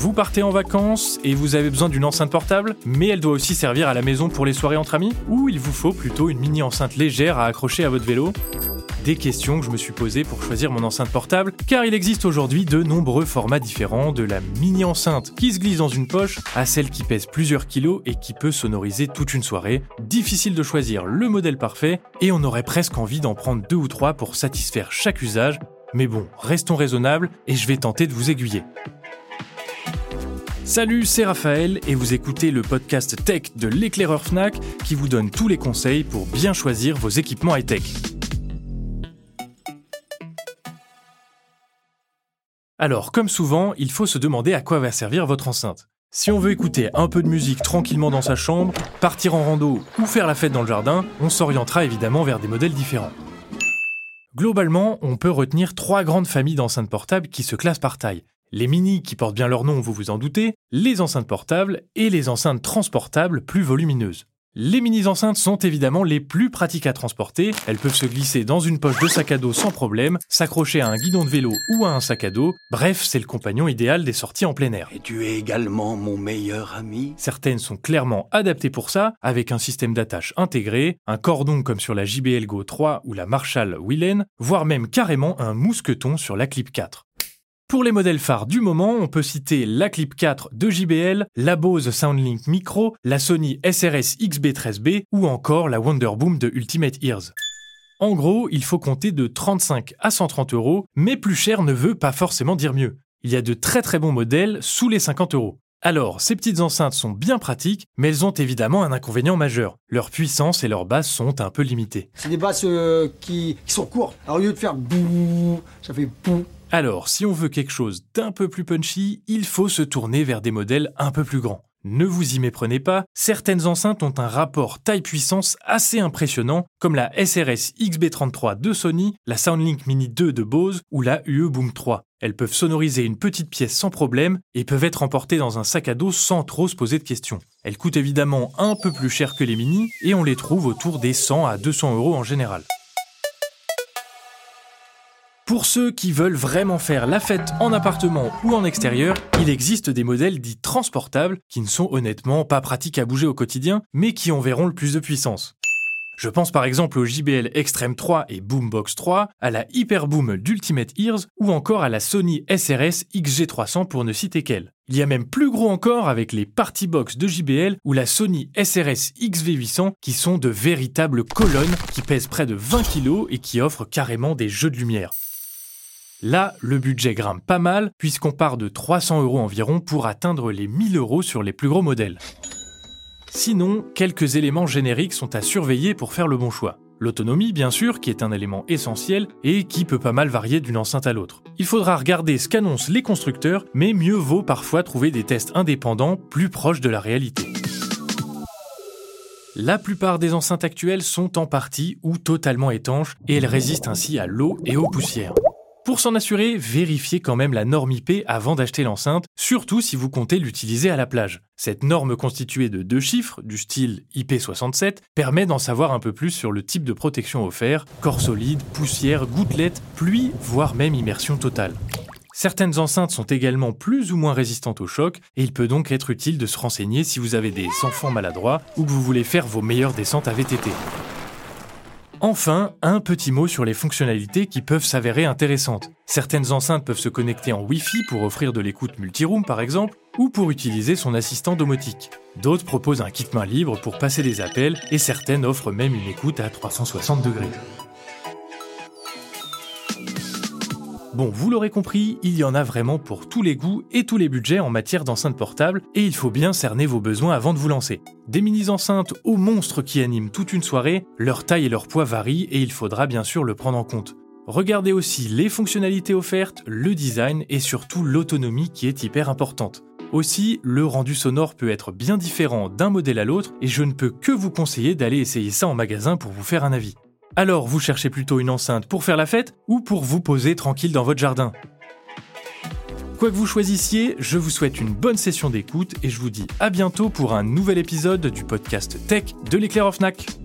Vous partez en vacances et vous avez besoin d'une enceinte portable, mais elle doit aussi servir à la maison pour les soirées entre amis Ou il vous faut plutôt une mini enceinte légère à accrocher à votre vélo? Des questions que je me suis posées pour choisir mon enceinte portable, car il existe aujourd'hui de nombreux formats différents, de la mini enceinte qui se glisse dans une poche à celle qui pèse plusieurs kilos et qui peut sonoriser toute une soirée. Difficile de choisir le modèle parfait, et on aurait presque envie d'en prendre deux ou trois pour satisfaire chaque usage, mais bon, restons raisonnables et je vais tenter de vous aiguiller. Salut, c'est Raphaël et vous écoutez le podcast tech de l'éclaireur Fnac qui vous donne tous les conseils pour bien choisir vos équipements high-tech. Alors, comme souvent, il faut se demander à quoi va servir votre enceinte. Si on veut écouter un peu de musique tranquillement dans sa chambre, partir en rando ou faire la fête dans le jardin, on s'orientera évidemment vers des modèles différents. Globalement, on peut retenir trois grandes familles d'enceintes portables qui se classent par taille. Les mini qui portent bien leur nom, vous vous en doutez, les enceintes portables et les enceintes transportables plus volumineuses. Les mini-enceintes sont évidemment les plus pratiques à transporter, elles peuvent se glisser dans une poche de sac à dos sans problème, s'accrocher à un guidon de vélo ou à un sac à dos, bref, c'est le compagnon idéal des sorties en plein air. Et tu es également mon meilleur ami? Certaines sont clairement adaptées pour ça, avec un système d'attache intégré, un cordon comme sur la JBL Go 3 ou la Marshall Willen, voire même carrément un mousqueton sur la Clip 4. Pour les modèles phares du moment, on peut citer la Clip 4 de JBL, la Bose Soundlink Micro, la Sony SRS XB13B ou encore la Wonderboom de Ultimate Ears. En gros, il faut compter de 35 à 130 euros, mais plus cher ne veut pas forcément dire mieux. Il y a de très très bons modèles sous les 50 euros. Alors, ces petites enceintes sont bien pratiques, mais elles ont évidemment un inconvénient majeur. Leur puissance et leur basse sont un peu limitées. C'est des basses euh, qui, qui sont courtes. Alors, au lieu de faire bouh, ça fait bouh. Alors, si on veut quelque chose d'un peu plus punchy, il faut se tourner vers des modèles un peu plus grands. Ne vous y méprenez pas, certaines enceintes ont un rapport taille-puissance assez impressionnant, comme la SRS XB33 de Sony, la Soundlink Mini 2 de Bose ou la UE Boom 3. Elles peuvent sonoriser une petite pièce sans problème et peuvent être emportées dans un sac à dos sans trop se poser de questions. Elles coûtent évidemment un peu plus cher que les mini et on les trouve autour des 100 à 200 euros en général. Pour ceux qui veulent vraiment faire la fête en appartement ou en extérieur, il existe des modèles dits transportables qui ne sont honnêtement pas pratiques à bouger au quotidien, mais qui enverront le plus de puissance. Je pense par exemple au JBL Extreme 3 et Boombox 3, à la Hyperboom d'Ultimate Ears ou encore à la Sony SRS XG300 pour ne citer qu'elle. Il y a même plus gros encore avec les Partybox de JBL ou la Sony SRS XV800 qui sont de véritables colonnes qui pèsent près de 20 kg et qui offrent carrément des jeux de lumière. Là, le budget grimpe pas mal, puisqu'on part de 300 euros environ pour atteindre les 1000 euros sur les plus gros modèles. Sinon, quelques éléments génériques sont à surveiller pour faire le bon choix. L'autonomie, bien sûr, qui est un élément essentiel et qui peut pas mal varier d'une enceinte à l'autre. Il faudra regarder ce qu'annoncent les constructeurs, mais mieux vaut parfois trouver des tests indépendants plus proches de la réalité. La plupart des enceintes actuelles sont en partie ou totalement étanches et elles résistent ainsi à l'eau et aux poussières. Pour s'en assurer, vérifiez quand même la norme IP avant d'acheter l'enceinte, surtout si vous comptez l'utiliser à la plage. Cette norme constituée de deux chiffres, du style IP67, permet d'en savoir un peu plus sur le type de protection offert, corps solide, poussière, gouttelettes, pluie, voire même immersion totale. Certaines enceintes sont également plus ou moins résistantes au choc et il peut donc être utile de se renseigner si vous avez des enfants maladroits ou que vous voulez faire vos meilleures descentes à VTT. Enfin, un petit mot sur les fonctionnalités qui peuvent s'avérer intéressantes. Certaines enceintes peuvent se connecter en Wi-Fi pour offrir de l'écoute multiroom par exemple, ou pour utiliser son assistant domotique. D'autres proposent un kit main libre pour passer des appels et certaines offrent même une écoute à 360 degrés. Bon, vous l'aurez compris, il y en a vraiment pour tous les goûts et tous les budgets en matière d'enceinte portable, et il faut bien cerner vos besoins avant de vous lancer. Des mini-enceintes aux monstres qui animent toute une soirée, leur taille et leur poids varient et il faudra bien sûr le prendre en compte. Regardez aussi les fonctionnalités offertes, le design et surtout l'autonomie qui est hyper importante. Aussi, le rendu sonore peut être bien différent d'un modèle à l'autre et je ne peux que vous conseiller d'aller essayer ça en magasin pour vous faire un avis. Alors, vous cherchez plutôt une enceinte pour faire la fête ou pour vous poser tranquille dans votre jardin? Quoi que vous choisissiez, je vous souhaite une bonne session d'écoute et je vous dis à bientôt pour un nouvel épisode du podcast Tech de l'éclair of Fnac.